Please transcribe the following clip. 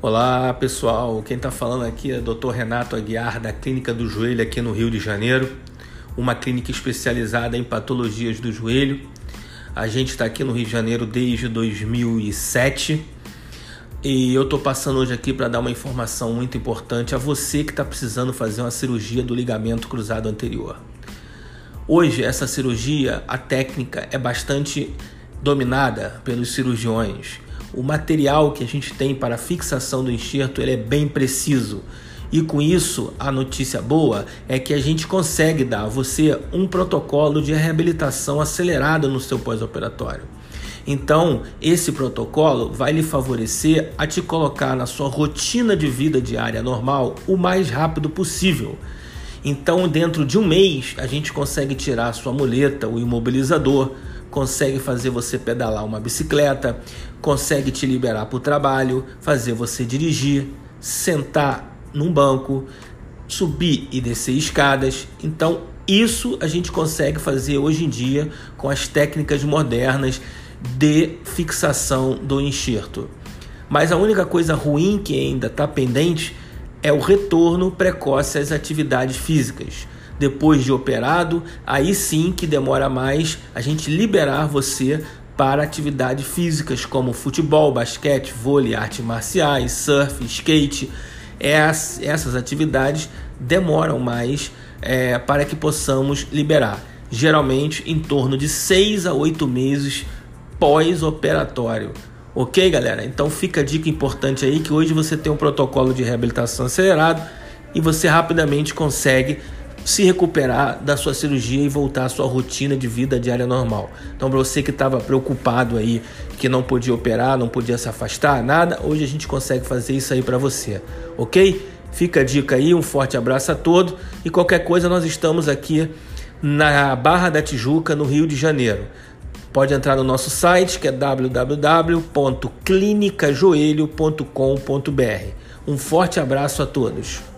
Olá pessoal, quem está falando aqui é o Dr. Renato Aguiar da Clínica do Joelho aqui no Rio de Janeiro, uma clínica especializada em patologias do joelho. A gente está aqui no Rio de Janeiro desde 2007 e eu estou passando hoje aqui para dar uma informação muito importante a você que está precisando fazer uma cirurgia do ligamento cruzado anterior. Hoje essa cirurgia, a técnica é bastante dominada pelos cirurgiões o material que a gente tem para fixação do enxerto ele é bem preciso. E com isso, a notícia boa é que a gente consegue dar a você um protocolo de reabilitação acelerada no seu pós-operatório. Então, esse protocolo vai lhe favorecer a te colocar na sua rotina de vida diária normal o mais rápido possível. Então, dentro de um mês, a gente consegue tirar a sua muleta, o imobilizador, consegue fazer você pedalar uma bicicleta, consegue te liberar para o trabalho, fazer você dirigir, sentar num banco, subir e descer escadas. Então, isso a gente consegue fazer hoje em dia com as técnicas modernas de fixação do enxerto. Mas a única coisa ruim que ainda está pendente é o retorno precoce às atividades físicas depois de operado, aí sim que demora mais a gente liberar você para atividades físicas como futebol, basquete, vôlei, artes marciais, surf, skate. essas atividades demoram mais é, para que possamos liberar, geralmente em torno de 6 a 8 meses pós-operatório. Ok, galera? Então fica a dica importante aí que hoje você tem um protocolo de reabilitação acelerado e você rapidamente consegue se recuperar da sua cirurgia e voltar à sua rotina de vida diária normal. Então, para você que estava preocupado aí, que não podia operar, não podia se afastar, nada, hoje a gente consegue fazer isso aí para você, ok? Fica a dica aí, um forte abraço a todos e qualquer coisa nós estamos aqui na Barra da Tijuca, no Rio de Janeiro. Pode entrar no nosso site que é www.clinicajoelho.com.br. Um forte abraço a todos.